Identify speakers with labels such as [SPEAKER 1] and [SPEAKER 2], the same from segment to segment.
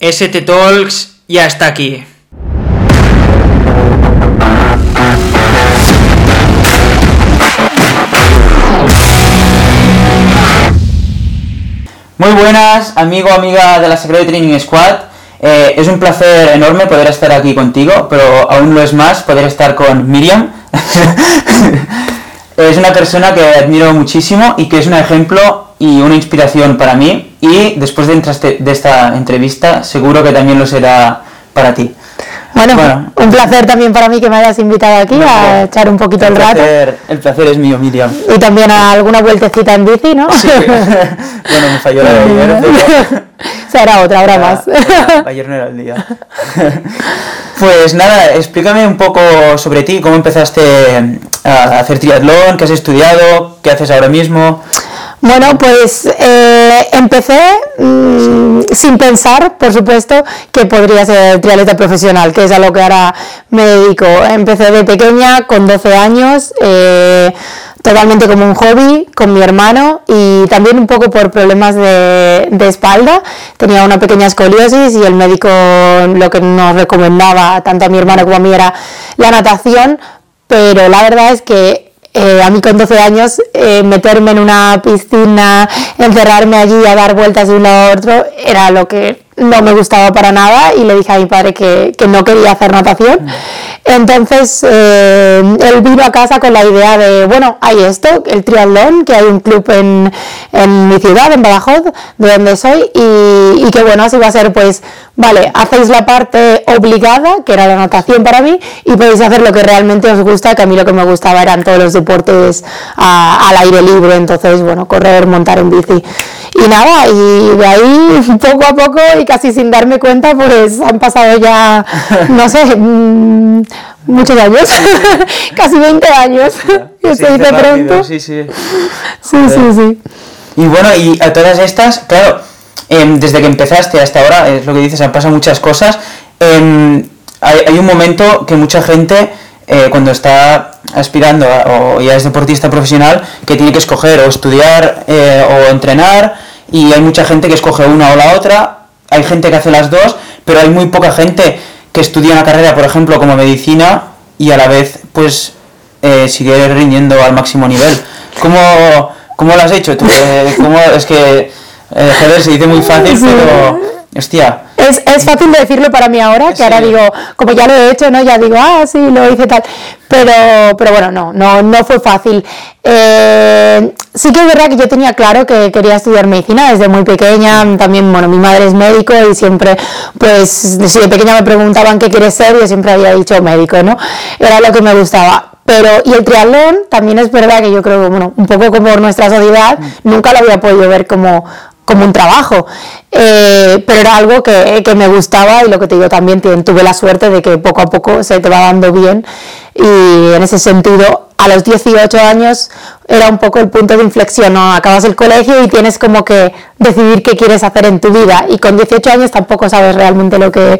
[SPEAKER 1] ST Talks ya está aquí. Muy buenas, amigo, amiga de la Secret Training Squad. Eh, es un placer enorme poder estar aquí contigo, pero aún lo es más poder estar con Miriam. es una persona que admiro muchísimo y que es un ejemplo y una inspiración para mí. Y después de, de esta entrevista, seguro que también lo será para ti.
[SPEAKER 2] Bueno, un placer también para mí que me hayas invitado aquí a echar un poquito el, rato.
[SPEAKER 1] El placer es mío, Miriam.
[SPEAKER 2] Y también a alguna vueltecita en bici, ¿no?
[SPEAKER 1] Sí. bueno, me falló la de ayer.
[SPEAKER 2] Será otra, habrá más.
[SPEAKER 1] Ayer no era el día. pues nada, explícame un poco sobre ti, cómo empezaste a hacer triatlón, qué has estudiado, qué haces ahora mismo.
[SPEAKER 2] Bueno, pues eh, empecé mm, sin pensar, por supuesto, que podría ser triatleta profesional, que es a lo que ahora me dedico. Empecé de pequeña, con 12 años, eh, totalmente como un hobby, con mi hermano y también un poco por problemas de, de espalda. Tenía una pequeña escoliosis y el médico lo que nos recomendaba, tanto a mi hermano como a mí, era la natación, pero la verdad es que eh, a mí con 12 años eh, meterme en una piscina, encerrarme allí a dar vueltas de uno a otro, era lo que no me gustaba para nada y le dije a mi padre que, que no quería hacer natación. Entonces eh, él vino a casa con la idea de, bueno, hay esto, el triatlón, que hay un club en, en mi ciudad, en Badajoz, de donde soy, y, y que bueno, así va a ser pues, vale, hacéis la parte obligada, que era la natación para mí, y podéis hacer lo que realmente os gusta, que a mí lo que me gustaba eran todos los deportes al aire libre, entonces, bueno, correr, montar en bici. Y nada, y de ahí poco a poco casi sin darme cuenta, pues han pasado ya, no sé, mm, muchos años, casi 20 años, que se dice pronto.
[SPEAKER 1] Sí, sí.
[SPEAKER 2] Sí, sí, sí.
[SPEAKER 1] Y bueno, y a todas estas, claro, em, desde que empezaste hasta ahora, es lo que dices, han pasado muchas cosas. Em, hay, hay, un momento que mucha gente, eh, cuando está aspirando o ya es deportista profesional, que tiene que escoger o estudiar eh, o entrenar, y hay mucha gente que escoge una o la otra, hay gente que hace las dos, pero hay muy poca gente que estudia una carrera, por ejemplo, como medicina y a la vez, pues, eh, sigue rindiendo al máximo nivel. ¿Cómo, cómo lo has hecho tú? Eh, ¿cómo, es que, eh, joder, se dice muy fácil, pero, hostia.
[SPEAKER 2] Es, es, fácil de decirlo para mí ahora, que
[SPEAKER 1] Sí.
[SPEAKER 2] ahora digo, como ya lo he hecho, ¿no? Ya digo, ah, sí, lo hice tal. Pero, pero bueno, no, no, no fue fácil. Eh, sí que es verdad que yo tenía claro que quería estudiar medicina desde muy pequeña. También, bueno, mi madre es médico y siempre, pues, si de pequeña me preguntaban qué quieres ser, yo siempre había dicho médico, ¿no? Era lo que me gustaba. Pero, y el triatlón también es verdad que yo creo bueno, un poco como nuestra sociedad, nunca lo había podido ver como, como un trabajo, eh, pero era algo que, que, me gustaba y lo que te digo también tuve la suerte de que poco a poco se te va dando bien y en ese sentido a los 18 años era un poco el punto de inflexión, ¿no? acabas el colegio y tienes como que decidir qué quieres hacer en tu vida y con 18 años tampoco sabes realmente lo que,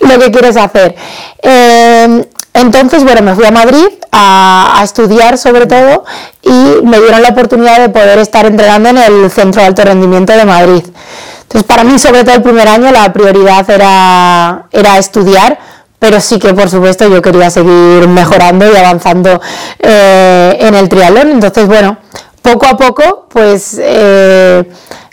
[SPEAKER 2] lo que quieres hacer. Eh, entonces, bueno, me fui a Madrid a, estudiar sobre todo y me dieron la oportunidad de poder estar entrenando en el Centro de Alto Rendimiento de Madrid. Entonces, para mí, sobre todo el primer año, la prioridad era, era estudiar, pero sí que, por supuesto, yo quería seguir mejorando y avanzando eh, en el triatlón. Entonces, bueno, poco a poco, pues... Eh,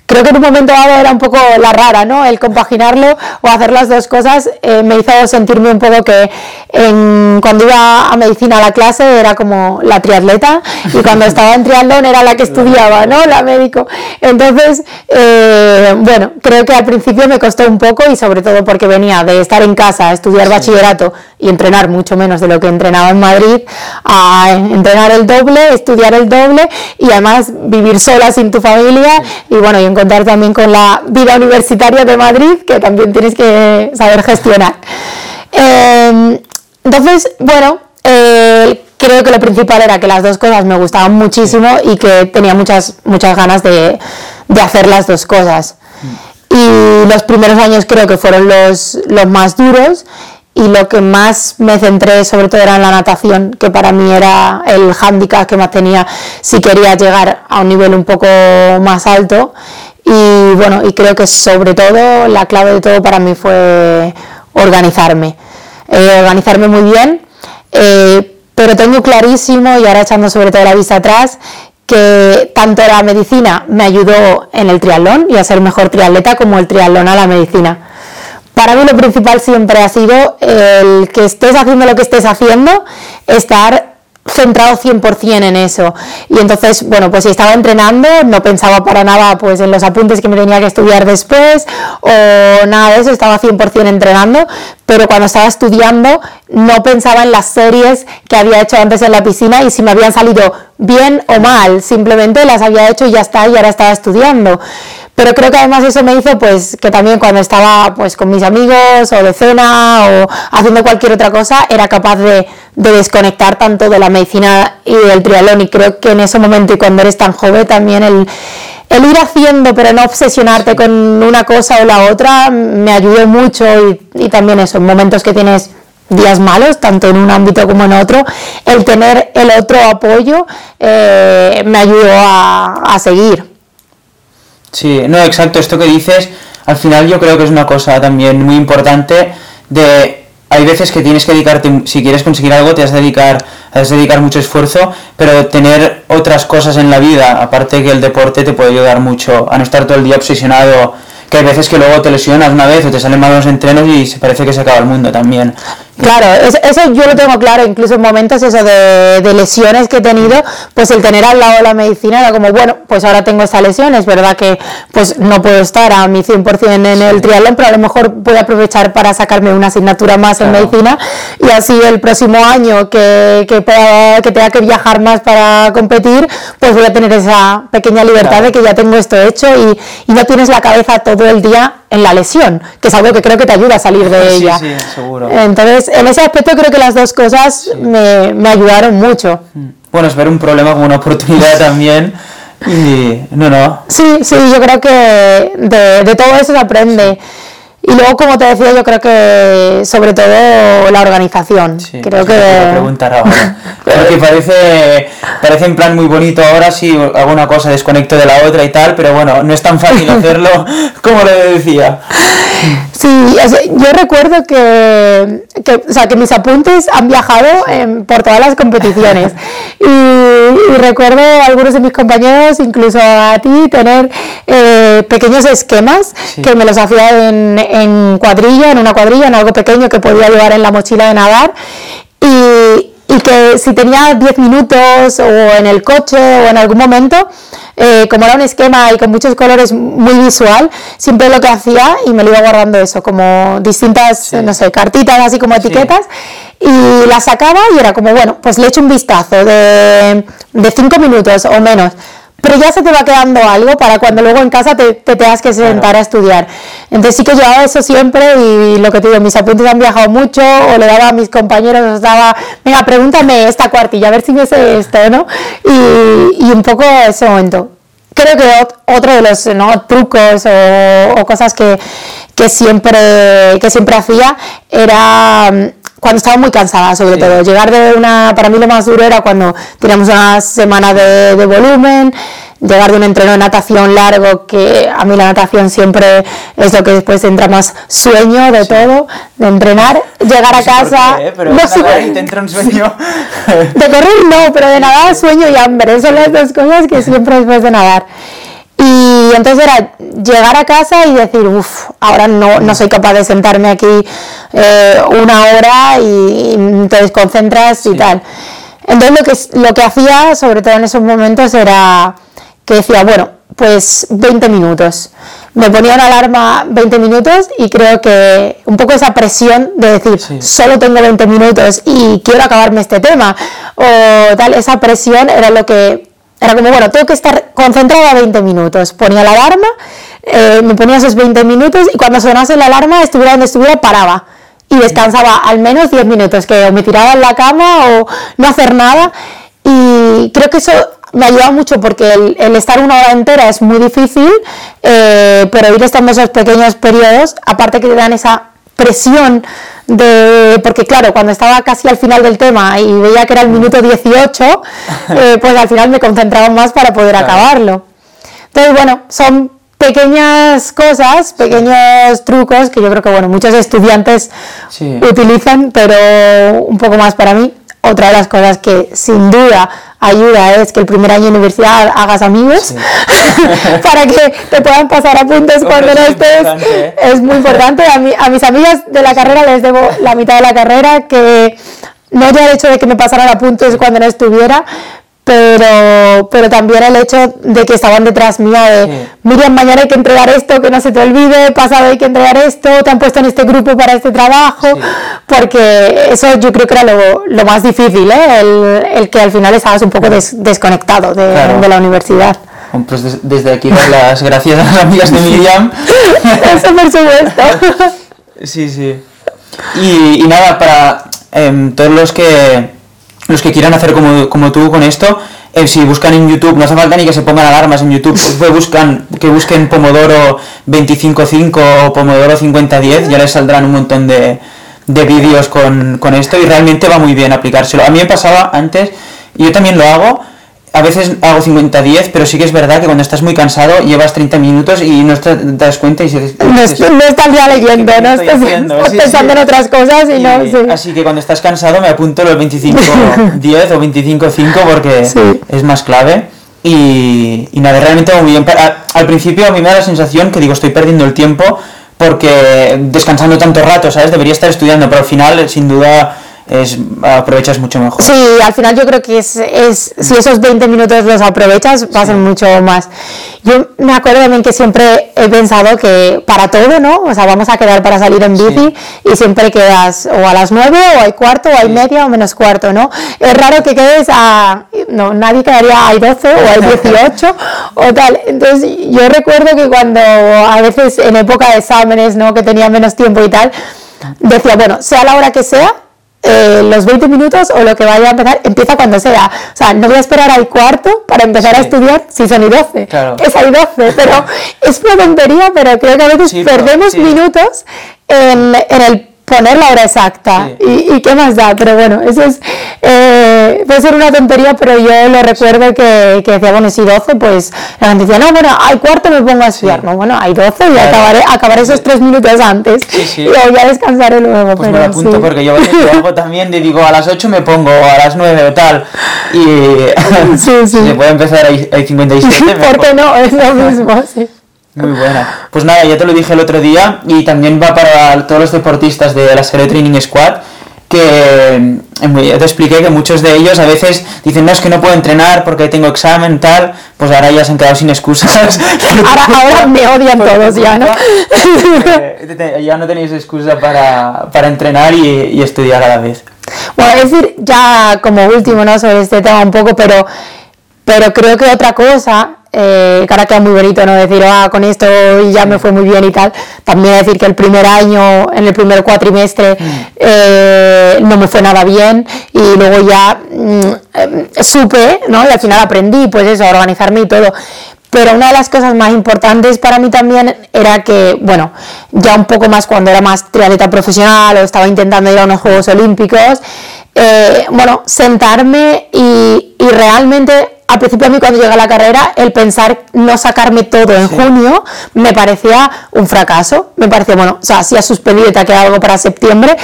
[SPEAKER 2] creo que en un momento dado era un poco la rara, ¿no? El compaginarlo o hacer las dos cosas eh, me hizo sentirme un poco que en, cuando iba a medicina a la clase era como la triatleta y cuando estaba en triatlón era la que estudiaba, ¿no? La médico. Entonces, eh, bueno, creo que al principio me costó un poco y sobre todo porque venía de estar en casa, estudiar bachillerato y entrenar mucho menos de lo que entrenaba en Madrid, a entrenar el doble, estudiar el doble y además vivir sola sin tu familia y bueno, y contar también con la vida universitaria de Madrid, que también tienes que saber gestionar. Eh, entonces, bueno, eh, creo que lo principal era que las dos cosas me gustaban muchísimo y que tenía muchas, muchas ganas de, de hacer las dos cosas. Y los primeros años creo que fueron los, los más duros y lo que más me centré sobre todo era en la natación, que para mí era el hándicap que más tenía si quería llegar a un nivel un poco más alto Y bueno, y creo que sobre todo la clave de todo para mí fue organizarme. Eh, organizarme muy bien, eh, pero tengo clarísimo, y ahora echando sobre todo la vista atrás, que tanto la medicina me ayudó en el triatlón y a ser mejor triatleta como el triatlón a la medicina. Para mí lo principal siempre ha sido el que estés haciendo lo que estés haciendo, estar centrado 100% en eso. Y entonces, bueno, pues si estaba entrenando, no pensaba para nada pues en los apuntes que me tenía que estudiar después o nada de eso, estaba 100% entrenando, pero cuando estaba estudiando no pensaba en las series que había hecho antes en la piscina y si me habían salido bien o mal, simplemente las había hecho y ya está, y ahora estaba estudiando. Pero creo que además eso me hizo pues que también cuando estaba pues con mis amigos o de cena o haciendo cualquier otra cosa era capaz de, desconectar tanto de la medicina y del triatlón y creo que en ese momento y cuando eres tan joven también el, el ir haciendo pero no obsesionarte con una cosa o la otra me ayudó mucho y, también eso, en momentos que tienes días malos, tanto en un ámbito como en otro, el tener el otro apoyo eh, me ayudó a, a seguir.
[SPEAKER 1] Sí, no, exacto, esto que dices, al final yo creo que es una cosa también muy importante de hay veces que tienes que dedicarte, si quieres conseguir algo, te has de dedicar, dedicar mucho esfuerzo, pero tener otras cosas en la vida, aparte que el deporte, te puede ayudar mucho a no estar todo el día obsesionado que hay veces que luego te lesionas una vez o te salen malos entrenos y se parece que se acaba el mundo también.
[SPEAKER 2] Claro, eso yo lo tengo claro, incluso en momentos eso de, lesiones que he tenido, pues el tener al lado la medicina era como, bueno, pues ahora tengo esta lesión, es verdad que pues no puedo estar a mi 100% en el triatlón, pero a lo mejor a aprovechar para sacarme una asignatura más en medicina y así el próximo año que, que, que tenga que viajar más para competir, pues voy a tener esa pequeña libertad de que ya tengo esto hecho y, y no tienes la cabeza todo el día en la lesión, que es algo que creo que te ayuda a salir de ella.
[SPEAKER 1] Sí, seguro.
[SPEAKER 2] Entonces, en ese aspecto creo que las dos cosas me, me, ayudaron mucho. Mm.
[SPEAKER 1] Bueno, es ver un problema como una oportunidad también. Y no, no.
[SPEAKER 2] Sí, sí, yo creo que de, de todo eso se aprende. Y luego, como te decía, yo creo que sobre todo la organización. creo que...
[SPEAKER 1] Te preguntar ahora. Porque parece, parece en plan muy bonito ahora si hago una cosa, desconecto de la otra y tal, pero bueno, no es tan fácil hacerlo como le decía.
[SPEAKER 2] Sí, yo recuerdo que, que, o sea, que mis apuntes han viajado por todas las competiciones. Y, recuerdo a algunos de mis compañeros, incluso a ti, tener eh, pequeños esquemas que me los hacía en, en cuadrilla, en una cuadrilla, en algo pequeño que podía llevar en la mochila de nadar. Y, y que si tenía 10 minutos o en el coche o en algún momento, eh, como era un esquema y con muchos colores muy visual, siempre lo que hacía y me lo iba guardando eso, como distintas, no sé, cartitas así como etiquetas. Y las sacaba y era como, bueno, pues le echo un vistazo de 5 minutos o menos pero ya se te va quedando algo para cuando luego en casa te, te tengas que sentar a estudiar. Entonces sí que hago eso siempre y lo que te digo, mis apuntes han viajado mucho o le daba a mis compañeros, os daba, venga, pregúntame esta cuartilla, a ver si me sé esto, ¿no? Y, y un poco ese momento. Creo que otro de los ¿no? trucos o, o cosas que, que, siempre, que siempre hacía era cuando estaba muy cansada, sobre todo. Llegar de una, para mí lo más duro era cuando teníamos una semana de, de, volumen, llegar de un entreno de natación largo, que a mí la natación siempre es lo que después entra más sueño de todo, de entrenar, llegar a casa...
[SPEAKER 1] no sé te entra un sueño.
[SPEAKER 2] de correr no, pero de nadar sueño y hambre, son las dos cosas que siempre después de nadar. Y entonces era llegar a casa y decir, uff, ahora no, no, soy capaz de sentarme aquí eh, una hora y, te desconcentras y tal. Entonces lo que, lo que hacía, sobre todo en esos momentos, era que decía, bueno, pues 20 minutos. Me ponía una alarma 20 minutos y creo que un poco esa presión de decir, solo tengo 20 minutos y quiero acabarme este tema, o tal, esa presión era lo que era como, bueno, tengo que estar concentrada 20 minutos. Ponía la alarma, eh, me ponía esos 20 minutos y cuando sonase la alarma, estuviera donde estuviera, paraba. Y descansaba al menos 10 minutos, que me tiraba en la cama o no hacer nada. Y creo que eso me ayuda mucho porque el, estar una hora entera es muy difícil, eh, pero ir estando esos pequeños periodos, aparte que te dan esa presión de, porque claro, cuando estaba casi al final del tema y veía que era el minuto 18, eh, pues al final me concentraba más para poder acabarlo. Entonces, bueno, son pequeñas cosas, pequeños trucos que yo creo que bueno, muchos estudiantes utilizan, pero un poco más para mí. Otra de las cosas que sin duda ayuda es que el primer año de universidad hagas amigos para que te puedan pasar apuntes cuando no estés. Es muy importante. A, a mis amigas de la carrera les debo la mitad de la carrera que no ya el hecho de que me pasaran apuntes cuando no estuviera, pero, pero también el hecho de que estaban detrás mía de, Miriam, mañana hay que entregar esto, que no se te olvide, pasado hay que entregar esto, te han puesto en este grupo para este trabajo, porque eso yo creo que era lo, lo más difícil, ¿eh? el, el, que al final estabas un poco desconectado de, de, la universidad.
[SPEAKER 1] Pues desde aquí dar las gracias a las amigas de Miriam.
[SPEAKER 2] eso por supuesto.
[SPEAKER 1] sí, sí. Y, y nada, para eh, todos los que los que quieran hacer como, como tú con esto, eh, si buscan en YouTube, no hace falta ni que se pongan alarmas en YouTube, pues buscan, que busquen Pomodoro 25.5 o Pomodoro 50.10, ya les saldrán un montón de, de vídeos con, con esto y realmente va muy bien aplicárselo. A mí me pasaba antes, y yo también lo hago, a veces hago 50-10, pero sí que es verdad que cuando estás muy cansado llevas 30 minutos y no te das cuenta y
[SPEAKER 2] se, no, estás ya leyendo, no estás, pensando en otras cosas y, no...
[SPEAKER 1] Así que cuando estás cansado me apunto los 25-10 o 25-5 porque es más clave. Y, y, nada, realmente muy bien. Al principio a mí me da la sensación que digo, estoy perdiendo el tiempo porque descansando tanto rato, ¿sabes? Debería estar estudiando, pero al final, sin duda es, aprovechas mucho mejor.
[SPEAKER 2] Sí, al final yo creo que es, es si esos 20 minutos los aprovechas, pasan mucho más. Yo me acuerdo también que siempre he pensado que para todo, ¿no? O sea, vamos a quedar para salir en bici y siempre quedas o a las 9 o hay cuarto o hay media o menos cuarto, ¿no? Es raro que quedes a... No, nadie quedaría hay 12 o hay 18 o tal. Entonces yo recuerdo que cuando a veces en época de exámenes, ¿no? Que tenía menos tiempo y tal, decía, bueno, sea la hora que sea, eh, los 20 minutos o lo que vaya a empezar, empieza cuando sea. O sea, no voy a esperar al cuarto para empezar a estudiar si son y 12. Es hay 12, pero es una tontería, pero creo que a veces perdemos minutos en, en el poner la hora exacta y, y, qué más da, pero bueno, eso es, eh, puede ser una tontería, pero yo lo recuerdo que, que decía, bueno, si 12, pues la gente decía, no, bueno, al cuarto me pongo a estudiar, no, bueno, hay 12 y acabaré, acabaré esos tres minutos antes y luego ya descansaré luego.
[SPEAKER 1] Pues me lo apunto porque yo hago también, de digo, a las 8 me pongo, a las 9 o tal, y se puede empezar hay 57.
[SPEAKER 2] ¿Por qué no? Es lo mismo, sí.
[SPEAKER 1] Muy buena. Pues nada, ya te lo dije el otro día y también va para todos los deportistas de la serie Training Squad que eh, ya te expliqué que muchos de ellos a veces dicen no es que no puedo entrenar porque tengo examen tal pues ahora ya se han quedado sin excusas.
[SPEAKER 2] Ahora, me odian todos ya no
[SPEAKER 1] ya no tenéis excusa para, para entrenar y, y, estudiar a la vez.
[SPEAKER 2] Bueno es decir ya como último no sobre este tema un poco pero pero creo que otra cosa eh, que ahora queda muy bonito, ¿no? Decir, ah, con esto ya me fue muy bien y tal. También decir que el primer año, en el primer cuatrimestre, mm. eh, no me fue nada bien y luego ya mm, eh, supe, ¿no? Y al final aprendí, pues eso, a organizarme y todo. Pero una de las cosas más importantes para mí también era que, bueno, ya un poco más cuando era más triatleta profesional o estaba intentando ir a unos Juegos Olímpicos, eh, bueno, sentarme y, y realmente al principio a mí cuando llegué a la carrera, el pensar no sacarme todo en junio me parecía un fracaso. Me parecía, bueno, o sea, si has suspendido y te ha quedado algo para septiembre,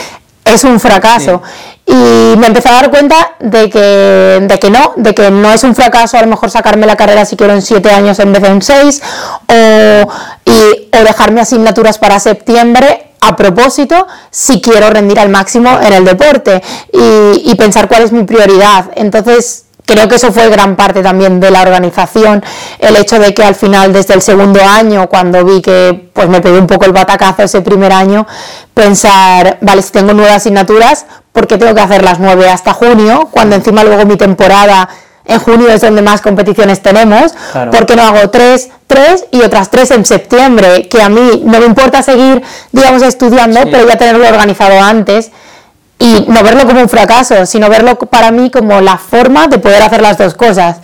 [SPEAKER 2] es un fracaso. Y me empecé a dar cuenta de que, de que no, de que no es un fracaso a lo mejor sacarme la carrera si quiero en siete años en vez de en seis, o, y, o dejarme asignaturas para septiembre a propósito si quiero rendir al máximo en el deporte y, y pensar cuál es mi prioridad. Entonces, creo que eso fue gran parte también de la organización, el hecho de que al final, desde el segundo año, cuando vi que pues me pegué un poco el batacazo ese primer año, pensar, vale, si tengo nueve asignaturas, ¿por qué tengo que hacer las nueve hasta junio? Cuando encima luego mi temporada en junio es donde más competiciones tenemos, ¿por qué no hago tres, tres y otras tres en septiembre? Que a mí no me importa seguir, digamos, estudiando, pero ya tenerlo organizado antes y no verlo como un fracaso, sino verlo para mí como la forma de poder hacer las dos cosas.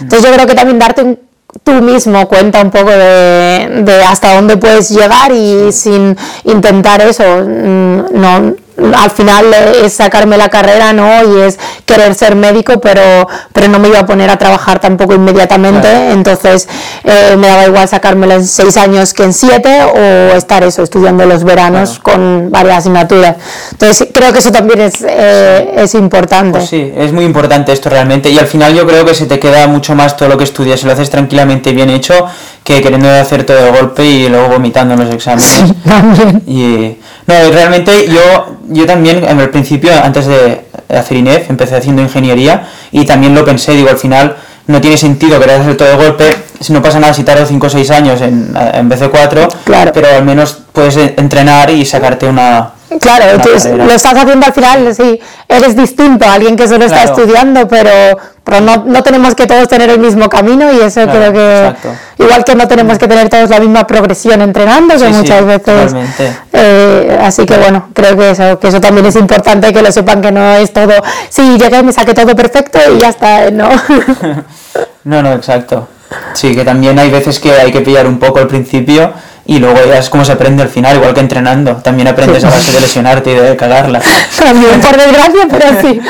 [SPEAKER 2] Entonces yo creo que también darte tú mismo cuenta un poco de, hasta dónde puedes llegar y sin intentar eso, mm, no, al final es sacarme la carrera, ¿no? Y es querer ser médico, pero, pero no me iba a poner a trabajar tampoco inmediatamente, entonces eh, me daba igual sacármelo en seis años que en siete o estar eso, estudiando los veranos con varias asignaturas. Entonces creo que eso también es, eh, es importante.
[SPEAKER 1] Pues sí, es muy importante esto realmente y al final yo creo que se te queda mucho más todo lo que estudias, si lo haces tranquilamente y bien hecho, que queriendo hacer todo de golpe y luego vomitando en los exámenes. Y no, realmente yo, yo también en el principio, antes de hacer INEF, empecé haciendo ingeniería y también lo pensé, digo, al final no tiene sentido querer hacer todo de golpe, si no pasa nada si tardo 5 o 6 años en, en vez de 4,
[SPEAKER 2] Claro.
[SPEAKER 1] pero al menos puedes entrenar y sacarte una...
[SPEAKER 2] Claro, tú
[SPEAKER 1] carrera.
[SPEAKER 2] lo estás haciendo al final, sí, eres distinto a alguien que solo está estudiando, pero, pero no, no tenemos que todos tener el mismo camino y eso
[SPEAKER 1] Claro,
[SPEAKER 2] creo que,
[SPEAKER 1] exacto.
[SPEAKER 2] igual que no tenemos que tener todos la misma progresión entrenando, que
[SPEAKER 1] Sí, sí,
[SPEAKER 2] muchas veces, eh, así que bueno, creo que eso, que eso también es importante, que lo sepan que no es todo, sí, llegué, me saqué todo perfecto y ya está, no.
[SPEAKER 1] No, no, exacto. Sí, que también hay veces que hay que pillar un poco al principio y luego ya es como se aprende al final, igual que entrenando. También aprendes a base de lesionarte y de cagarla.
[SPEAKER 2] También, por desgracia, pero sí.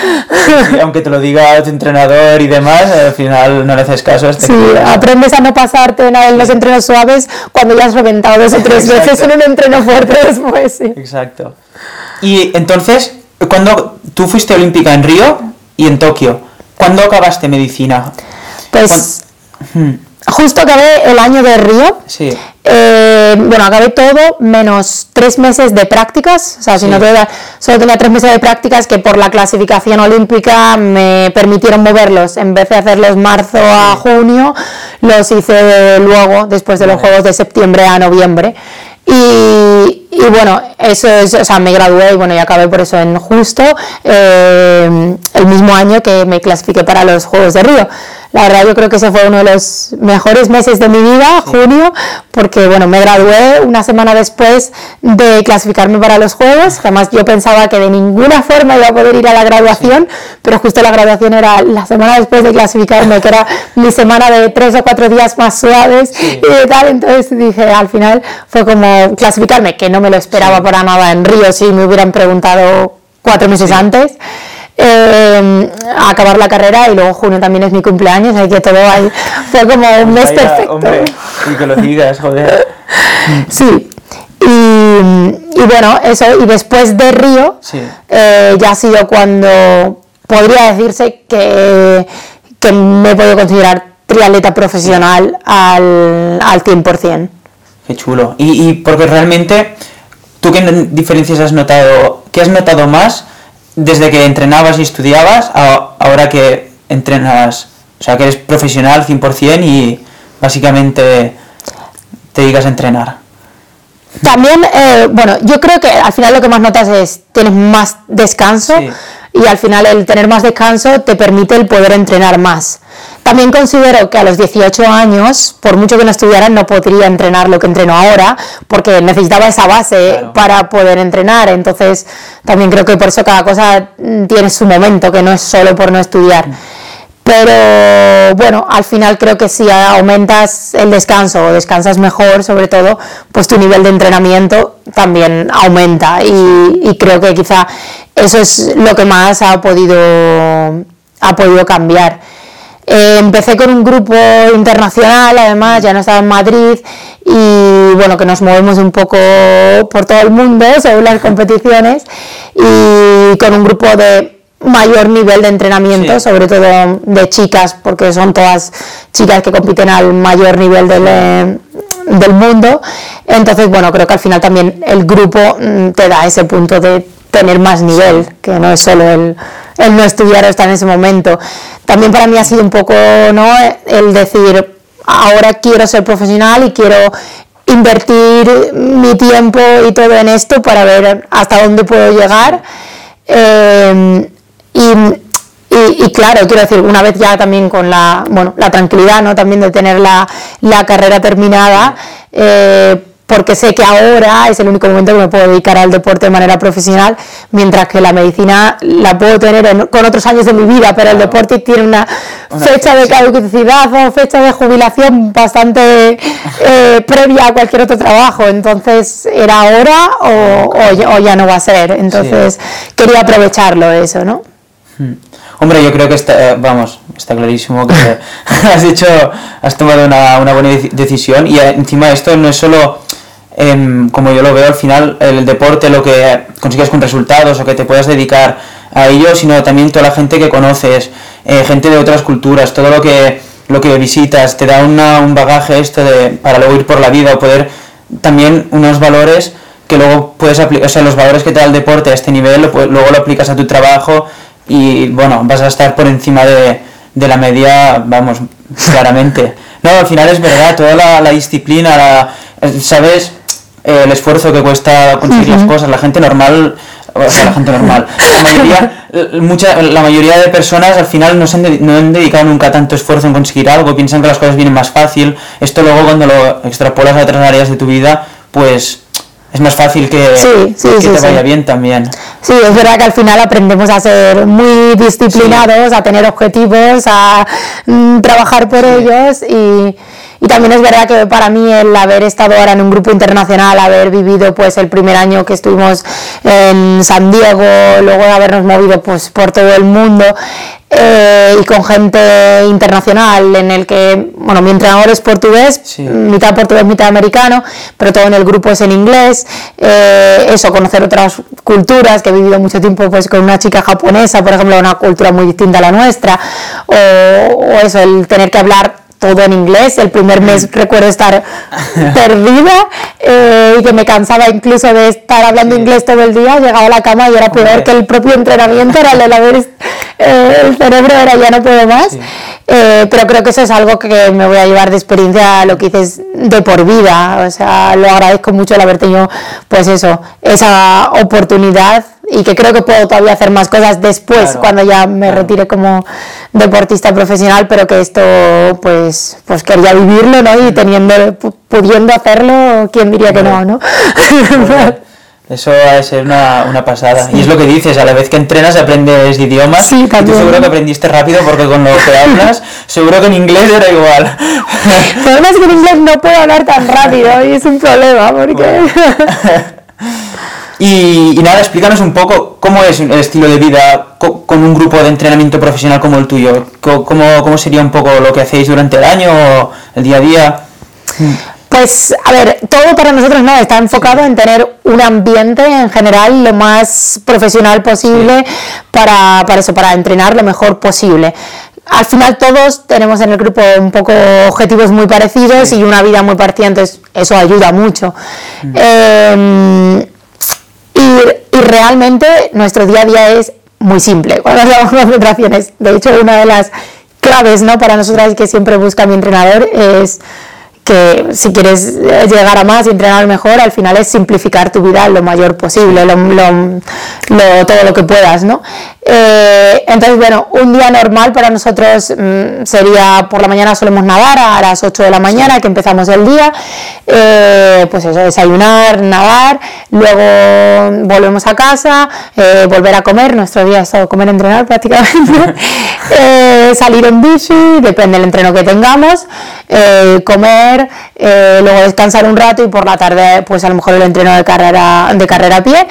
[SPEAKER 1] Y aunque te lo diga tu entrenador y demás, al final no le haces caso. hasta
[SPEAKER 2] Sí,
[SPEAKER 1] que-
[SPEAKER 2] aprendes a no pasarte en los entrenos suaves cuando ya has reventado dos o tres
[SPEAKER 1] Exacto.
[SPEAKER 2] veces en un entreno fuerte después, sí.
[SPEAKER 1] Exacto. Y entonces, cuando tú fuiste olímpica en Río y en Tokio, ¿cuándo acabaste medicina?
[SPEAKER 2] Pues
[SPEAKER 1] Hmm,
[SPEAKER 2] justo acabé el año de Río.
[SPEAKER 1] Sí,
[SPEAKER 2] Eh, bueno, acabé todo menos tres meses de prácticas. O sea, si no tuviera- solo tenía tres meses de prácticas que por la clasificación olímpica me permitieron moverlos. En vez de hacerlos marzo a junio, los hice luego, después de los
[SPEAKER 1] Vale.
[SPEAKER 2] Juegos de septiembre a noviembre. Y, y bueno, eso es, o sea, me gradué y bueno, y acabé por eso en justo eh, el mismo año que me clasifiqué para los Juegos de Río. La verdad yo creo que ese fue uno de los mejores meses de mi vida, junio, porque bueno, me gradué una semana después de clasificarme para los Juegos. Además yo pensaba que de ninguna forma iba a poder ir a la graduación, pero justo la graduación era la semana después de clasificarme, que era mi semana de tres o cuatro días más suaves y tal. Entonces dije, al final fue como clasificarme, que no me lo esperaba para nada en Río si me hubieran preguntado cuatro meses antes. Eh, a acabar la carrera y luego junio también es mi cumpleaños, así que todo ahí fue como un mes
[SPEAKER 1] Vaya,
[SPEAKER 2] perfecto.
[SPEAKER 1] Hombre, y que lo digas, joder.
[SPEAKER 2] Sí. Y, y bueno, eso, y después de Río,
[SPEAKER 1] Sí.
[SPEAKER 2] eh, ya ha sido cuando podría decirse que, que me he podido considerar triatleta profesional al, al 100%.
[SPEAKER 1] Qué chulo. Y, y porque realmente, ¿tú qué diferencias has notado? ¿Qué has notado más desde que entrenabas y estudiabas a ahora que entrenas? O sea, que eres profesional 100% y básicamente te dedicas a entrenar.
[SPEAKER 2] También, eh, bueno, yo creo que al final lo que más notas es tienes más descanso
[SPEAKER 1] Sí.
[SPEAKER 2] Y al final el tener más descanso te permite el poder entrenar más. También considero que a los 18 años, por mucho que no estudiara, no podría entrenar lo que entreno ahora, porque necesitaba esa base
[SPEAKER 1] Claro.
[SPEAKER 2] para poder entrenar. Entonces, también creo que por eso cada cosa mm, tiene su momento, que no es solo por no estudiar. Pero bueno, al final creo que si aumentas el descanso o descansas mejor, sobre todo, pues tu nivel de entrenamiento también aumenta. Y, creo que quizá eso es lo que más ha podido, ha podido cambiar. Eh, empecé con un grupo internacional, además, ya no estaba en Madrid y bueno, que nos movemos un poco por todo el mundo según las competiciones y con un grupo de mayor nivel de entrenamiento,
[SPEAKER 1] Sí.
[SPEAKER 2] sobre todo de chicas, porque son todas chicas que compiten al mayor nivel del, eh, del mundo. Entonces, bueno, creo que al final también el grupo mm, te da ese punto de tener más nivel, que no es solo el, el no estudiar o estar en ese momento. También para mí ha sido un poco ¿no? el decir, ahora quiero ser profesional y quiero invertir mi tiempo y todo en esto para ver hasta dónde puedo llegar. Eh, y, y- y claro, quiero decir, una vez ya también con la, bueno, la tranquilidad ¿no? también de tener la, la carrera terminada, eh, porque sé que ahora es el único momento que me puedo dedicar al deporte de manera profesional, mientras que la medicina la puedo tener con otros años de mi vida, pero el deporte tiene una, fecha de caducidad o fecha de jubilación bastante eh, previa a cualquier otro trabajo, entonces era ahora o, ya no va a ser, entonces quería aprovecharlo eso, ¿no?
[SPEAKER 1] Hmm. Hombre, yo creo que está, eh, vamos, está clarísimo que has hecho, has tomado una, una buena decisión y encima esto no es solo Em, como yo lo veo al final, el deporte, lo que consigues con resultados o que te puedas dedicar a ello, sino también toda la gente que conoces, eh, gente de otras culturas, todo lo que, lo que visitas, te da una, un bagaje esto de, para luego ir por la vida o poder también unos valores que luego puedes aplicar, o sea, los valores que te da el deporte a este nivel, luego lo aplicas a tu trabajo y bueno, vas a estar por encima de, de la media, vamos, claramente. No, al final es verdad, toda la, la disciplina, la, ¿sabes? el esfuerzo que cuesta conseguir las cosas. La gente normal, o sea, la gente normal, la mayoría, mucha, la mayoría de personas al final no, se han, no han dedicado nunca tanto esfuerzo en conseguir algo, piensan que las cosas vienen más fácil. Esto luego cuando lo extrapolas a otras áreas de tu vida, pues es más fácil que, que te vaya bien también.
[SPEAKER 2] Sí, es verdad que al final aprendemos a ser muy disciplinados, a tener objetivos, a mm, trabajar por ellos y y también es verdad que para mí el haber estado ahora en un grupo internacional, haber vivido pues el primer año que estuvimos en San Diego, luego habernos movido pues por todo el mundo eh, y con gente internacional en el que, bueno, mi entrenador es portugués, mitad portugués, mitad americano, pero todo en el grupo es en inglés, eh, eso, conocer otras culturas, que he vivido mucho tiempo pues con una chica japonesa, por ejemplo, una cultura muy distinta a la nuestra, o, o eso, el tener que hablar todo en inglés. El primer mes recuerdo estar perdida eh, y que me cansaba incluso de estar hablando inglés todo el día. Llegaba a la cama y era peor que el propio entrenamiento, era el haber eh, el cerebro era ya no puedo más. Eh, pero creo que eso es algo que me voy a llevar de experiencia, lo que dices, de por vida. O sea, lo agradezco mucho el haber tenido, pues eso, esa oportunidad y que creo que puedo todavía hacer más cosas después cuando ya me retire como deportista profesional pero que esto pues pues quería vivirlo no y teniendo pudiendo hacerlo quién diría que no no
[SPEAKER 1] Eso ser una, una pasada. Y es lo que dices, a la vez que entrenas aprendes idiomas.
[SPEAKER 2] Sí,
[SPEAKER 1] también. Y tú seguro que aprendiste rápido porque con lo que hablas, seguro que en inglés era igual.
[SPEAKER 2] El problema es que en inglés no puedo hablar tan rápido y es un problema porque...
[SPEAKER 1] Y, nada, explícanos un poco cómo es el estilo de vida con un grupo de entrenamiento profesional como el tuyo. ¿Cómo, cómo sería un poco lo que hacéis durante el año o el día a día?
[SPEAKER 2] Pues, a ver, todo para nosotros no, está enfocado en tener un ambiente en general lo más profesional posible para, para eso, para entrenar lo mejor posible al final todos tenemos en el grupo un poco objetivos muy parecidos y una vida muy parecida, entonces eso ayuda mucho. Mm. Em, y, realmente nuestro día a día es muy simple cuando hacemos concentraciones. De hecho, una de las claves ¿no? para nosotras que siempre busca mi entrenador es que si quieres llegar a más y entrenar mejor, al final es simplificar tu vida lo mayor posible, lo, todo lo que puedas, ¿no? Eh, entonces, bueno, un día normal para nosotros mm, sería por la mañana solemos nadar a las 8 de la mañana que empezamos el día, eh, pues eso, desayunar, nadar, luego volvemos a casa, eh, volver a comer, nuestro día es todo comer, entrenar prácticamente, salir en bici, depende del entreno que tengamos, comer, eh, luego descansar un rato y por la tarde pues a lo mejor el entreno de carrera, de carrera a pie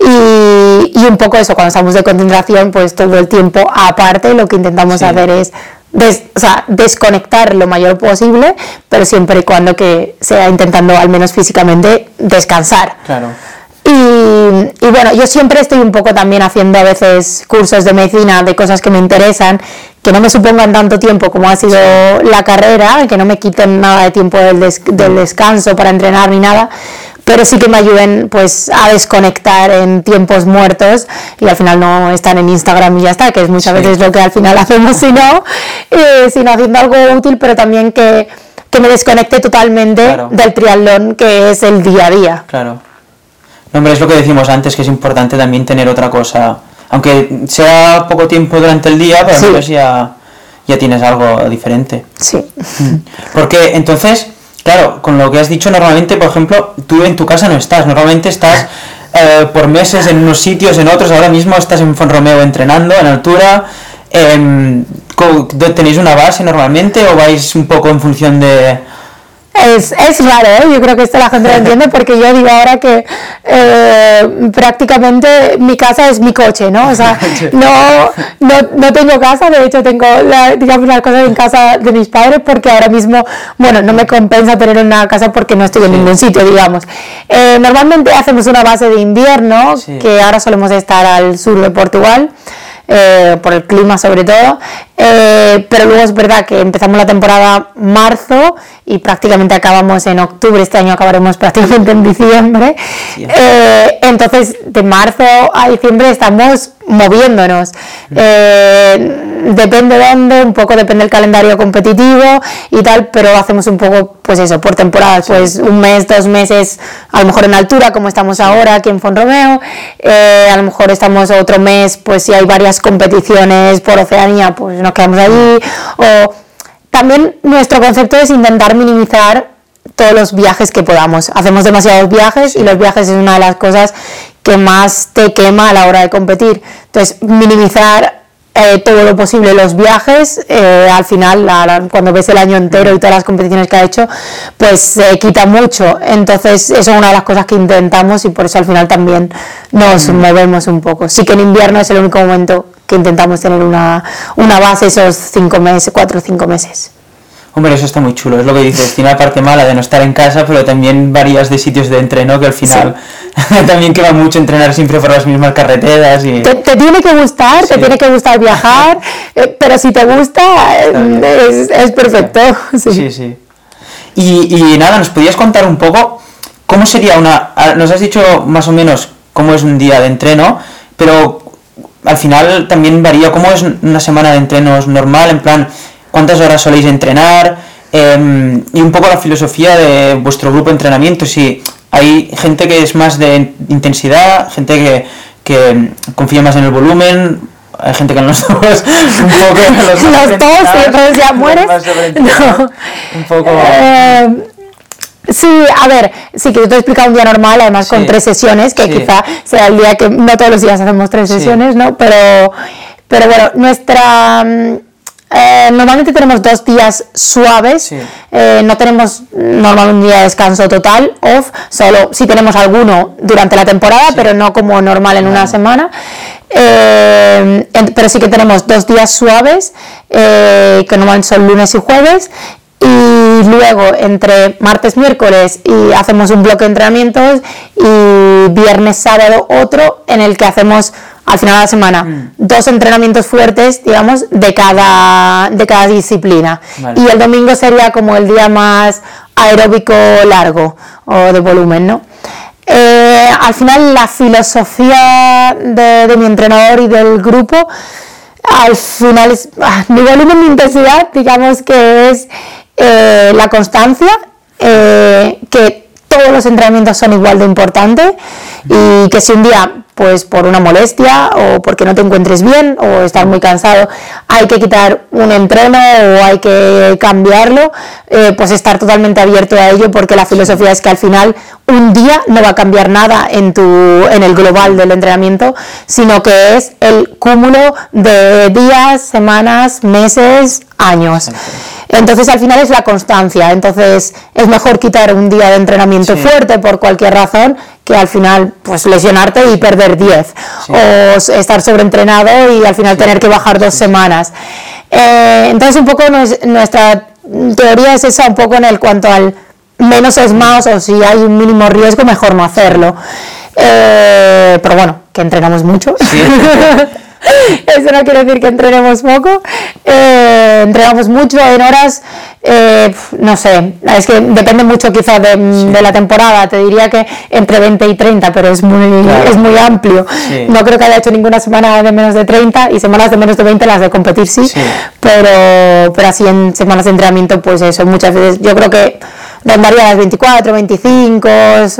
[SPEAKER 2] y, un poco eso, cuando estamos de concentración pues todo el tiempo aparte lo que intentamos hacer es desconectar lo mayor posible, pero siempre y cuando que sea intentando al menos físicamente descansar.
[SPEAKER 1] Claro.
[SPEAKER 2] Y, y, bueno, yo siempre estoy un poco también haciendo a veces cursos de medicina de cosas que me interesan que no me supongan tanto tiempo como ha sido la carrera, que no me quiten nada de tiempo del, descanso para entrenar ni nada, pero sí que me ayuden pues a desconectar en tiempos muertos y al final no estar en Instagram y ya está, que es muchas veces lo que al final hacemos si no, eh, sino haciendo algo útil, pero también que, que me desconecte totalmente del triatlón que es el día a día.
[SPEAKER 1] Claro. Hombre, es lo que decimos antes, que es importante también tener otra cosa aunque sea poco tiempo durante el día, pero ya, ya tienes algo diferente.
[SPEAKER 2] Sí.
[SPEAKER 1] Porque entonces, claro, con lo que has dicho, normalmente, por ejemplo, tú en tu casa no estás, normalmente estás eh, por meses en unos sitios, en otros, ahora mismo estás en Fonromeo entrenando en altura. Co- ¿Tenéis una base normalmente o vais un poco en función de...?
[SPEAKER 2] Es, es raro, ¿eh? yo creo que esto la gente lo entiende porque yo digo ahora que eh, prácticamente mi casa es mi coche, ¿no? O sea, no, no, no tengo casa, de hecho tengo la- digamos las cosas en casa de mis padres porque ahora mismo, bueno, no me compensa tener una casa porque no estoy en ningún sitio, digamos. Eh, normalmente hacemos una base de invierno,
[SPEAKER 1] Sí.
[SPEAKER 2] que ahora solemos estar al sur de Portugal. eh, por el clima sobre todo, eh, pero luego es verdad que empezamos la temporada marzo y prácticamente acabamos en octubre, este año acabaremos prácticamente en diciembre,
[SPEAKER 1] Sí.
[SPEAKER 2] Eh, entonces de marzo a diciembre estamos moviéndonos, Eh, depende dónde, un poco depende del calendario competitivo y tal, pero hacemos un poco pues eso, por temporadas, pues un mes, dos meses, a lo mejor en altura como estamos ahora aquí en Fonromeo, eh, a lo mejor estamos otro mes, pues si hay varias competiciones por Oceanía, pues nos quedamos allí, o también nuestro concepto es intentar minimizar todos los viajes que podamos. Hacemos demasiados viajes y los viajes es una de las cosas que más te quema a la hora de competir. Entonces, minimizar eh, todo lo posible los viajes, eh, al final, la- la- cuando ves el año entero y todas las competiciones que ha hecho, pues se quita mucho. Entonces, eso es una de las cosas que intentamos y por eso al final también nos movemos un poco. Sí que en invierno es el único momento que intentamos tener una, una base esos cinco meses, cuatro o cinco meses.
[SPEAKER 1] Hombre, eso está muy chulo, es lo que dices, tiene la parte mala de no estar en casa, pero también varías de sitios de entreno que al final también quema mucho entrenar siempre por las mismas carreteras y...
[SPEAKER 2] Te, te tiene que gustar, te tiene que gustar viajar, eh, pero si te gusta, es, es perfecto. Sí.
[SPEAKER 1] Sí, sí. Y, y nada, ¿nos podías contar un poco cómo sería una... Nos has dicho más o menos cómo es un día de entreno, pero al final también varía cómo es una semana de entrenos normal, en plan, cuántas horas soléis entrenar Em, y un poco la filosofía de vuestro grupo de entrenamiento, si hay gente que es más de intensidad, gente que, que confía más en el volumen, hay gente que en los dos, un poco los,
[SPEAKER 2] Los dos, entonces ya mueres. No.
[SPEAKER 1] Un poco...
[SPEAKER 2] Eh, Sí, a ver, sí que yo te he explicado un día normal, además con tres sesiones, que
[SPEAKER 1] Sí.
[SPEAKER 2] quizá sea el día que no todos los días hacemos tres
[SPEAKER 1] Sí.
[SPEAKER 2] sesiones, ¿no? Pero, pero bueno, nuestra... mm, eh, normalmente tenemos dos días suaves, eh, no tenemos normalmente un día de descanso total, off, solo si tenemos alguno durante la temporada, pero no como normal en una semana. Eh, pero sí que tenemos dos días suaves, eh, que normalmente son lunes y jueves, y luego entre martes miércoles y hacemos un bloque de entrenamientos y viernes sábado otro en el que hacemos al final de la semana. Dos entrenamientos fuertes digamos de cada de cada disciplina.
[SPEAKER 1] Vale.
[SPEAKER 2] y el domingo sería como el día más aeróbico largo o de volumen no Eh, al final la filosofía de, de mi entrenador y del grupo al final es ah, mi volumen de intensidad digamos que es eh, la constancia eh, que todos los entrenamientos son igual de importantes y que si un día pues por una molestia o porque no te encuentres bien o estar muy cansado hay que quitar un entreno o hay que cambiarlo eh, pues estar totalmente abierto a ello porque la filosofía es que al final un día no va a cambiar nada en tu en el global del entrenamiento sino que es el cúmulo de días semanas meses años entonces al final es la constancia. Entonces es mejor quitar un día de entrenamiento
[SPEAKER 1] Sí.
[SPEAKER 2] fuerte por cualquier razón que al final pues lesionarte y perder 10
[SPEAKER 1] Sí.
[SPEAKER 2] o estar sobreentrenado y al final tener que bajar dos semanas. Eh, entonces un poco nues- nuestra teoría es esa un poco en el cuanto al menos es más o si hay un mínimo riesgo mejor no hacerlo. Eh, pero bueno que entrenamos mucho. eso no quiere decir que entrenemos poco Eh, entrenamos mucho en horas eh, no sé es que depende mucho quizás de, de la temporada te diría que entre 20 y 30 pero es muy
[SPEAKER 1] Claro.
[SPEAKER 2] es muy amplio
[SPEAKER 1] Sí.
[SPEAKER 2] no creo que haya hecho ninguna semana de menos de 30 y semanas de menos de 20 las de competir sí,
[SPEAKER 1] Sí.
[SPEAKER 2] pero pero así en semanas de entrenamiento pues eso muchas veces yo creo que rondaría las 24 25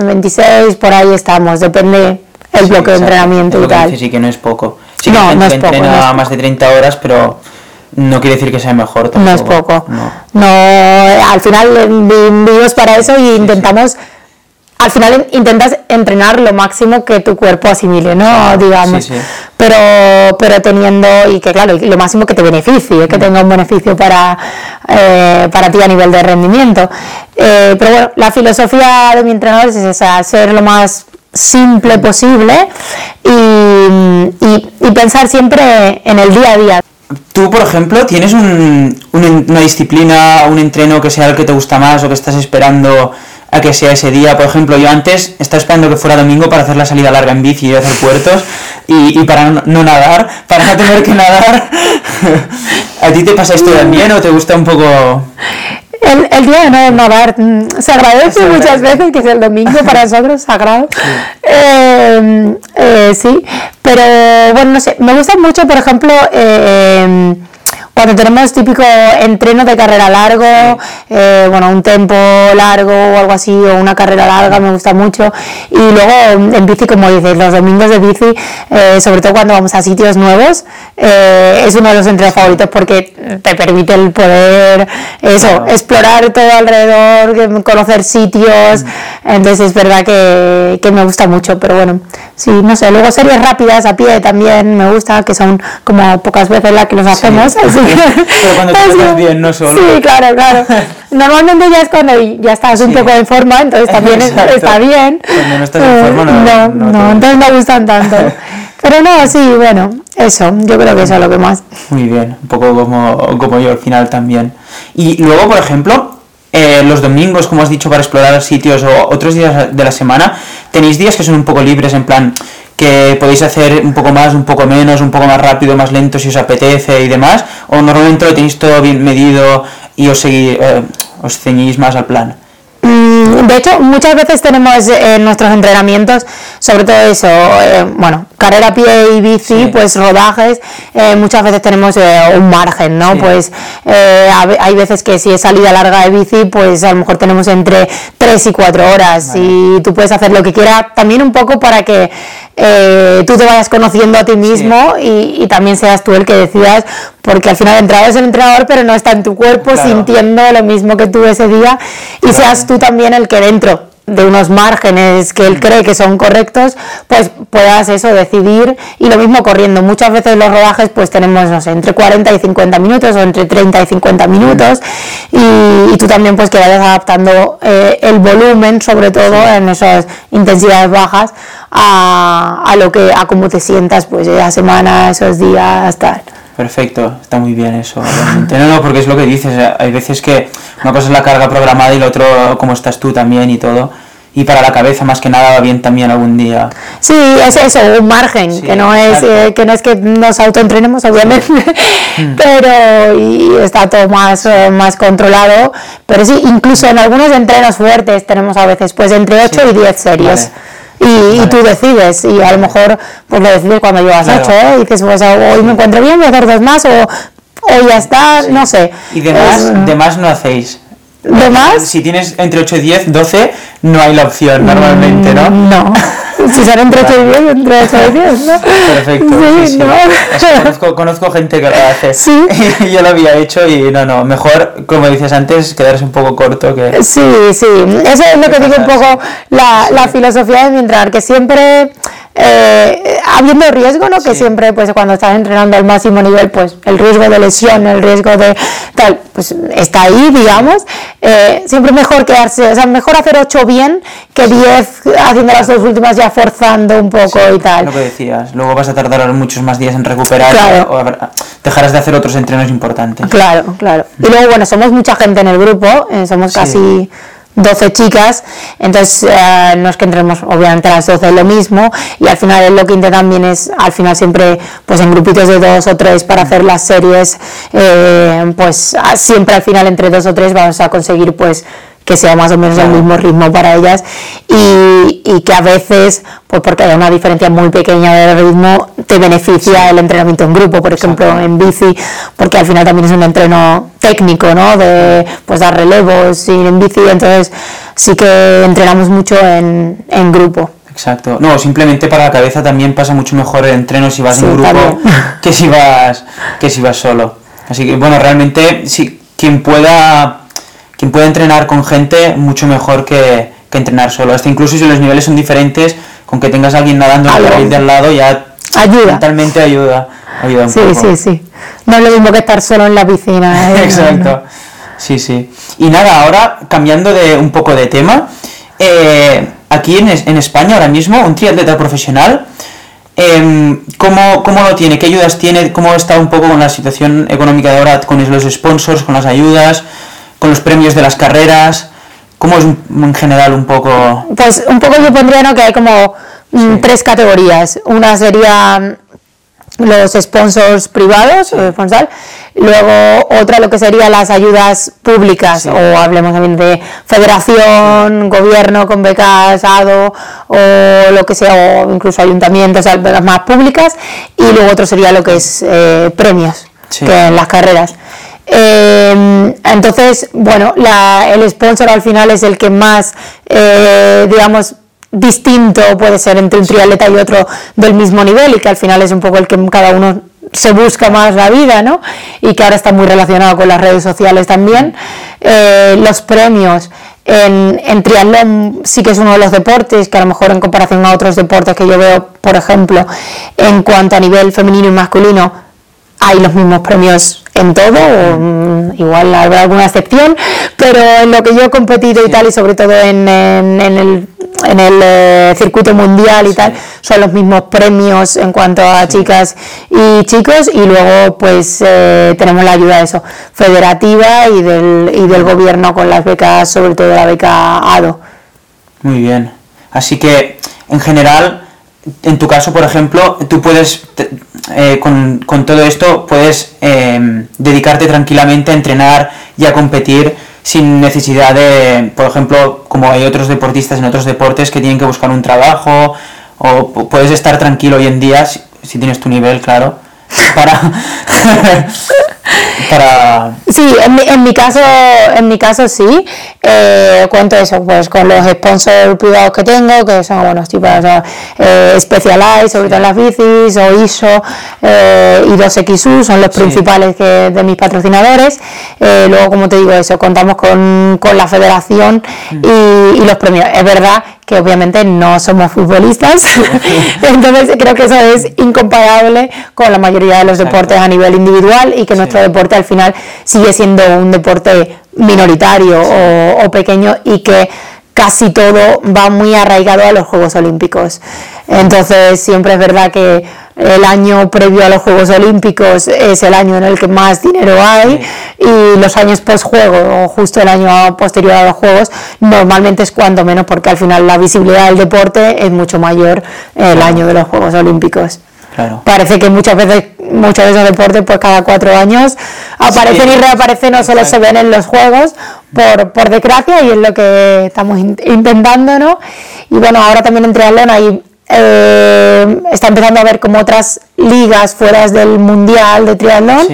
[SPEAKER 2] 26 por ahí estamos depende el bloque de entrenamiento y
[SPEAKER 1] que
[SPEAKER 2] tal
[SPEAKER 1] sí que no es poco. Sí
[SPEAKER 2] No, no es poco,
[SPEAKER 1] entrena
[SPEAKER 2] no es
[SPEAKER 1] más de 30 horas, pero no quiere decir que sea mejor
[SPEAKER 2] No es poco. No, al final vivimos para eso y intentamos al final intentas entrenar lo máximo que tu cuerpo asimile, ¿no? Digamos. Pero, pero teniendo, y que claro, lo máximo que te beneficie, que mm. tenga un beneficio para, eh, para ti a nivel de rendimiento. Eh, pero bueno, la filosofía de mi entrenador es esa, ser lo más simple posible y, y, pensar siempre en el día a día.
[SPEAKER 1] Tú, por ejemplo, ¿tienes un, una disciplina, un entreno que sea el que te gusta más o que estás esperando a que sea ese día. Por ejemplo, yo antes estaba esperando que fuera domingo para hacer la salida larga en bici y hacer puertos y, para no, nadar, para no tener que nadar. ¿A ti te pasa esto también o te gusta un poco...?
[SPEAKER 2] El, día de no mm, se agradece muchas veces que es el domingo para nosotros sagrado. Sí. Eh, eh, sí, pero bueno, no sé, me gusta mucho, por ejemplo, eh, cuando tenemos típico entreno de carrera largo, eh, bueno, un tempo largo o algo así, o una carrera larga, me gusta mucho. Y luego en bici, como dices, los domingos de bici, eh, sobre todo cuando vamos a sitios nuevos, eh, es uno de los entrenos favoritos porque te permite el poder, eso, explorar todo alrededor, conocer sitios. Mm. Entonces es verdad que, que me gusta mucho, pero bueno, sí, no sé. Luego series rápidas a pie también me gusta, que son como pocas veces las que los hacemos.
[SPEAKER 1] Pero cuando te estás bien, no solo.
[SPEAKER 2] Sí, claro, claro. Normalmente ya es cuando ya estás un poco en forma, entonces también está bien.
[SPEAKER 1] Cuando no estás en forma, no.
[SPEAKER 2] No, no, entonces no gustan tanto. Pero no, sí, bueno, eso, yo creo que eso es lo que más.
[SPEAKER 1] Muy bien, un poco como, como yo al final también. Y luego, por ejemplo, eh, los domingos, como has dicho, para explorar sitios o otros días de la semana, tenéis días que son un poco libres, en plan, que podéis hacer un poco más, un poco menos, un poco más rápido, más lento si os apetece y demás, o normalmente lo tenéis todo bien medido y os, seguís, eh, os ceñís más al plan.
[SPEAKER 2] Mm, de hecho, muchas veces tenemos en nuestros entrenamientos, sobre todo eso, eh, bueno, carrera a pie y bici, pues rodajes, eh, muchas veces tenemos eh, un margen, ¿no? Pues hay veces que si es salida larga de bici, pues a lo mejor tenemos entre 3 y 4 horas y tú puedes hacer lo que quieras, también un poco para que tú te vayas conociendo a ti mismo y, también seas tú el que decidas, porque al final el entrenador es el entrenador, pero no está en tu cuerpo sintiendo lo mismo que tú ese día y seas tú también el que dentro de unos márgenes que él cree que son correctos, pues puedas eso decidir y lo mismo corriendo. Muchas veces los rodajes pues tenemos, no sé, entre 40 y 50 minutos o entre 30 y 50 minutos y, tú también pues que vayas adaptando eh, el volumen, sobre todo en esas intensidades bajas, a, a, lo que, a cómo te sientas pues la semana, esos días, tal.
[SPEAKER 1] Perfecto, está muy bien eso. No, no, porque es lo que dices. Eh, hay veces que una cosa es la carga programada y lo otro, como estás tú también y todo. Y para la cabeza, más que nada, va bien también algún día.
[SPEAKER 2] Sí, es eso, un margen, que, no es, eh, que no es que nos autoentrenemos, obviamente, pero y está todo más, eh, más controlado. Pero sí, incluso en algunos entrenos fuertes tenemos a veces pues entre 8 y 10 series y, tú decides y a lo mejor pues lo decides cuando llevas ocho ¿eh? y dices pues hoy me encuentro bien voy a hacer dos más o hoy ya está no sé.
[SPEAKER 1] Y demás de más no hacéis
[SPEAKER 2] ¿De más?
[SPEAKER 1] Si tienes entre 8 y 10, 12, no hay la opción normalmente, ¿no?
[SPEAKER 2] Mm, no. Si son entre 8 y 10, entre 8 y 10, ¿no?
[SPEAKER 1] Perfecto. Sí, sí, conozco, conozco, gente que lo hace. Sí. Y yo lo había hecho y no, no. Mejor, como dices antes, quedarse un poco corto que.
[SPEAKER 2] Sí, sí. Eso es lo que dice un poco la, la filosofía de mi entrar, que siempre eh, habiendo riesgo, ¿no? Que siempre, pues cuando estás entrenando al máximo nivel, pues el riesgo de lesión, el riesgo de tal, pues está ahí, digamos. Eh, siempre mejor quedarse, o sea, mejor hacer 8 bien que 10 haciendo las dos últimas ya forzando un poco y tal.
[SPEAKER 1] Lo que decías, luego vas a tardar muchos más días en recuperar o dejarás de hacer otros entrenos importantes.
[SPEAKER 2] Claro, claro. Y luego, bueno, somos mucha gente en el grupo, eh, somos casi 12 chicas, entonces eh, no es que entremos obviamente a las 12 lo mismo y al final lo que intentan también es al final siempre pues en grupitos de dos o tres para hacer las series eh, pues siempre al final entre dos o tres vamos a conseguir pues que sea más o menos el mismo ritmo para ellas y, y, que a veces, pues porque hay una diferencia muy pequeña de ritmo, te beneficia el entrenamiento en grupo, por ejemplo, en bici, porque al final también es un entreno técnico, ¿no? De pues dar relevos y en bici, entonces sí que entrenamos mucho en, en grupo.
[SPEAKER 1] Exacto. No, simplemente para la cabeza también pasa mucho mejor el entreno si vas en grupo que si vas que si vas solo. Así que bueno, realmente sí, quien pueda quien pueda entrenar con gente mucho mejor que, que entrenar solo. Hasta incluso si los niveles son diferentes, con que tengas a alguien nadando en el de al lado ya
[SPEAKER 2] ayuda.
[SPEAKER 1] mentalmente ayuda. ayuda un
[SPEAKER 2] sí, sí, sí. No es lo mismo que estar solo en la piscina.
[SPEAKER 1] ¿eh? Exacto. Sí, sí. Y nada, ahora cambiando de un poco de tema, eh, aquí en, en, España ahora mismo, un triatleta profesional, eh, ¿cómo, ¿cómo, lo tiene? ¿Qué ayudas tiene? ¿Cómo está un poco con la situación económica de ahora, con los sponsors, con las ayudas, con los premios de las carreras? ¿Cómo es en general un poco?
[SPEAKER 2] Pues un poco yo pondría ¿no? que hay como mm, tres categorías. Una sería los sponsors privados, luego otra lo que serían las ayudas públicas, o hablemos también de federación, gobierno con becas, ADO, o lo que sea, o incluso ayuntamientos, becas más públicas, y luego otro sería lo que es eh, premios, que en las carreras. Em, entonces, bueno, el sponsor al final es el que más, eh, digamos, distinto puede ser entre un triatleta y otro del mismo nivel y que al final es un poco el que cada uno se busca más la vida, ¿no? Y que ahora está muy relacionado con las redes sociales también. Eh, los premios en, en, triatlón sí que es uno de los deportes que a lo mejor en comparación a otros deportes que yo veo, por ejemplo, en cuanto a nivel femenino y masculino, hay los mismos premios en todo, mm, igual habrá alguna excepción, pero en lo que yo he competido y tal, y sobre todo en, en, el, en el eh, circuito mundial y tal, son los mismos premios en cuanto a chicas y chicos, y luego pues eh, tenemos la ayuda de eso, federativa y del, y del gobierno con las becas, sobre todo la beca ADO.
[SPEAKER 1] Muy bien, así que en general en tu caso, por ejemplo, tú puedes, eh, con, todo esto, puedes em, dedicarte tranquilamente a entrenar y a competir sin necesidad de, por ejemplo, como hay otros deportistas en otros deportes que tienen que buscar un trabajo, o puedes estar tranquilo hoy en día, si tienes tu nivel, claro, para
[SPEAKER 2] para sí en mi, en mi caso en mi caso sí. Eh, cuento eso pues con los sponsors privados que tengo que son bueno tipos eh, Specialized sobre todo en las bicis o ISO eh, y 2XU son los principales que, de mis patrocinadores. Eh, luego como te digo eso contamos con, con la federación mm. y, y los premios. Es verdad que obviamente no somos futbolistas, entonces creo que eso es incomparable con la mayoría de los deportes a nivel individual y que nuestro deporte al final sigue siendo un deporte minoritario o, pequeño y que casi todo va muy arraigado a los Juegos Olímpicos. Entonces siempre es verdad que el año previo a los Juegos Olímpicos es el año en el que más dinero hay y los años post-juego o justo el año posterior a los Juegos normalmente es cuando menos porque al final la visibilidad del deporte es mucho mayor el año de los Juegos Olímpicos. Parece que muchas veces muchos de esos deportes pues cada cuatro años aparecen y reaparecen no solo se ven en los juegos por, por desgracia y es lo que estamos intentando ¿no? y bueno ahora también en triatlón hay eh, está empezando a haber como otras ligas fuera del mundial de triatlón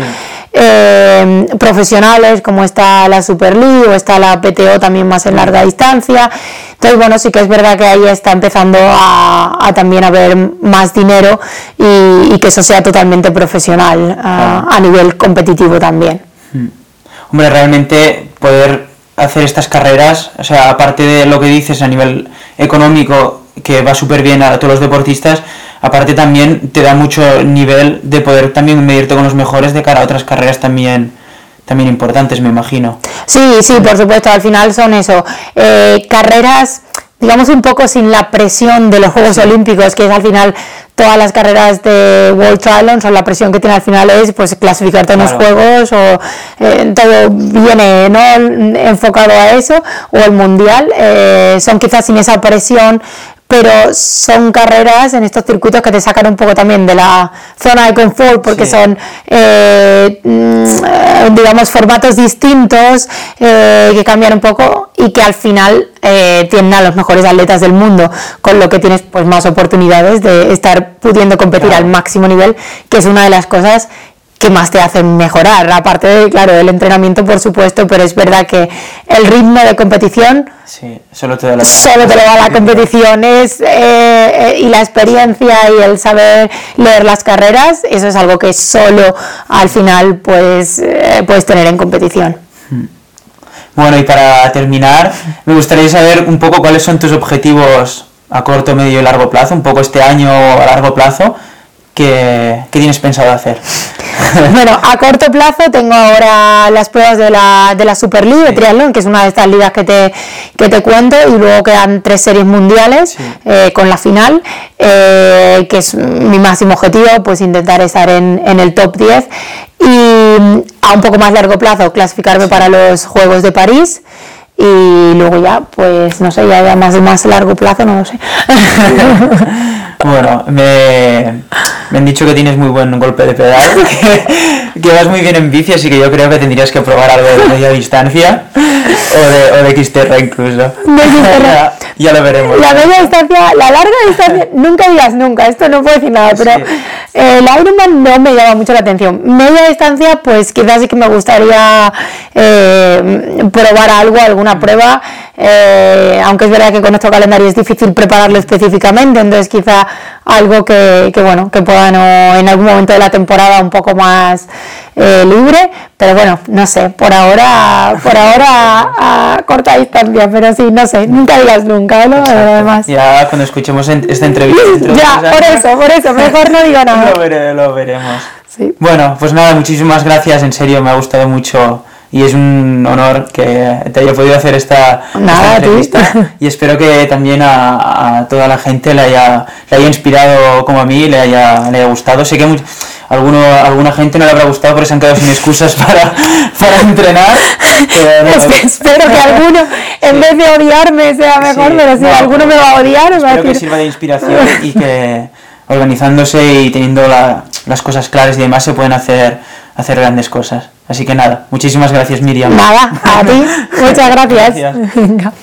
[SPEAKER 2] eh, profesionales como está la Super League o está la PTO también más en larga distancia. Entonces bueno sí que es verdad que ahí está empezando a, también haber más dinero y, que eso sea totalmente profesional a, nivel competitivo también. Hmm.
[SPEAKER 1] hombre realmente poder hacer estas carreras o sea aparte de lo que dices a nivel económico que va súper bien a todos los deportistas, aparte también te da mucho nivel de poder también medirte con los mejores de cara a otras carreras también también importantes, me imagino.
[SPEAKER 2] Sí, sí, por supuesto, al final son eso, eh, carreras digamos un poco sin la presión de los Juegos Olímpicos, que es al final todas las carreras de World Triathlon son la presión que tiene al final es pues clasificarte en los juegos o eh, todo viene no enfocado a eso o el mundial eh, son quizás sin esa presión pero son carreras en estos circuitos que te sacan un poco también de la zona de confort porque son, eh, mm, digamos, formatos distintos eh, que cambian un poco y que al final eh, tienen a los mejores atletas del mundo, con lo que tienes pues más oportunidades de estar pudiendo competir al máximo nivel, que es una de las cosas que más te hacen mejorar. Aparte de, claro, del entrenamiento, por supuesto, pero es verdad que el ritmo de competición
[SPEAKER 1] Sí, solo te da la
[SPEAKER 2] solo te lo da la competición es, eh, eh, y la experiencia y el saber leer las carreras, eso es algo que solo al final pues, eh, puedes tener en competición.
[SPEAKER 1] Bueno, y para terminar, me gustaría saber un poco cuáles son tus objetivos a corto, medio y largo plazo, un poco este año a largo plazo, ¿qué, qué tienes pensado hacer?
[SPEAKER 2] Bueno, a corto plazo tengo ahora las pruebas de la, de la Super League de triatlón, que es una de estas ligas que te, que te cuento, y luego quedan tres series mundiales
[SPEAKER 1] Sí.
[SPEAKER 2] eh, con la final, eh, que es mi máximo objetivo, pues intentar estar en, en el top 10 y a un poco más largo plazo clasificarme para los Juegos de París y luego ya, pues no sé, ya, ya más, más largo plazo, no lo sé.
[SPEAKER 1] Bueno, me, me han dicho que tienes muy buen golpe de pedal, que, que vas muy bien en bici, así que yo creo que tendrías que probar algo de media distancia o de, o de Xterra incluso.
[SPEAKER 2] De Xterra.
[SPEAKER 1] ya, ya lo veremos.
[SPEAKER 2] La media distancia, la larga distancia, nunca digas nunca, esto no puedo decir nada, pero
[SPEAKER 1] Sí.
[SPEAKER 2] eh, el Ironman no me llama mucho la atención. Media distancia, pues quizás sí que me gustaría eh, probar algo, alguna prueba, eh, aunque es verdad que con nuestro calendario es difícil prepararlo específicamente, entonces quizá algo que, que, bueno, que pueda no, en algún momento de la temporada un poco más eh, libre, pero bueno, no sé, por ahora, por ahora a corta distancia, pero sí, no sé, nunca digas nunca, ¿no? Además.
[SPEAKER 1] Ya cuando escuchemos en- esta entrevista.
[SPEAKER 2] Ya, por eso, por eso, mejor no digo nada.
[SPEAKER 1] Lo, vere- lo veremos.
[SPEAKER 2] Sí.
[SPEAKER 1] Bueno, pues nada, muchísimas gracias, en serio, me ha gustado mucho y es un honor que te haya podido hacer esta, esta
[SPEAKER 2] Nada, a ti.
[SPEAKER 1] entrevista y espero que también a, a toda la gente le haya, le haya inspirado como a mí, le haya, le haya gustado. Sé que much- alguno, alguna gente no le habrá gustado porque se han quedado sin excusas para, para entrenar. pero no,
[SPEAKER 2] Es que espero que alguno, en vez de odiarme, sea mejor,
[SPEAKER 1] Sí,
[SPEAKER 2] pero si
[SPEAKER 1] no,
[SPEAKER 2] alguno me va a odiar, me va a
[SPEAKER 1] Espero que
[SPEAKER 2] decir.
[SPEAKER 1] sirva de inspiración y que organizándose y teniendo la- las cosas claras y demás se pueden hacer, hacer grandes cosas. Así que nada, muchísimas gracias Miriam.
[SPEAKER 2] Nada, a ti, muchas gracias.
[SPEAKER 1] Gracias.
[SPEAKER 2] Venga.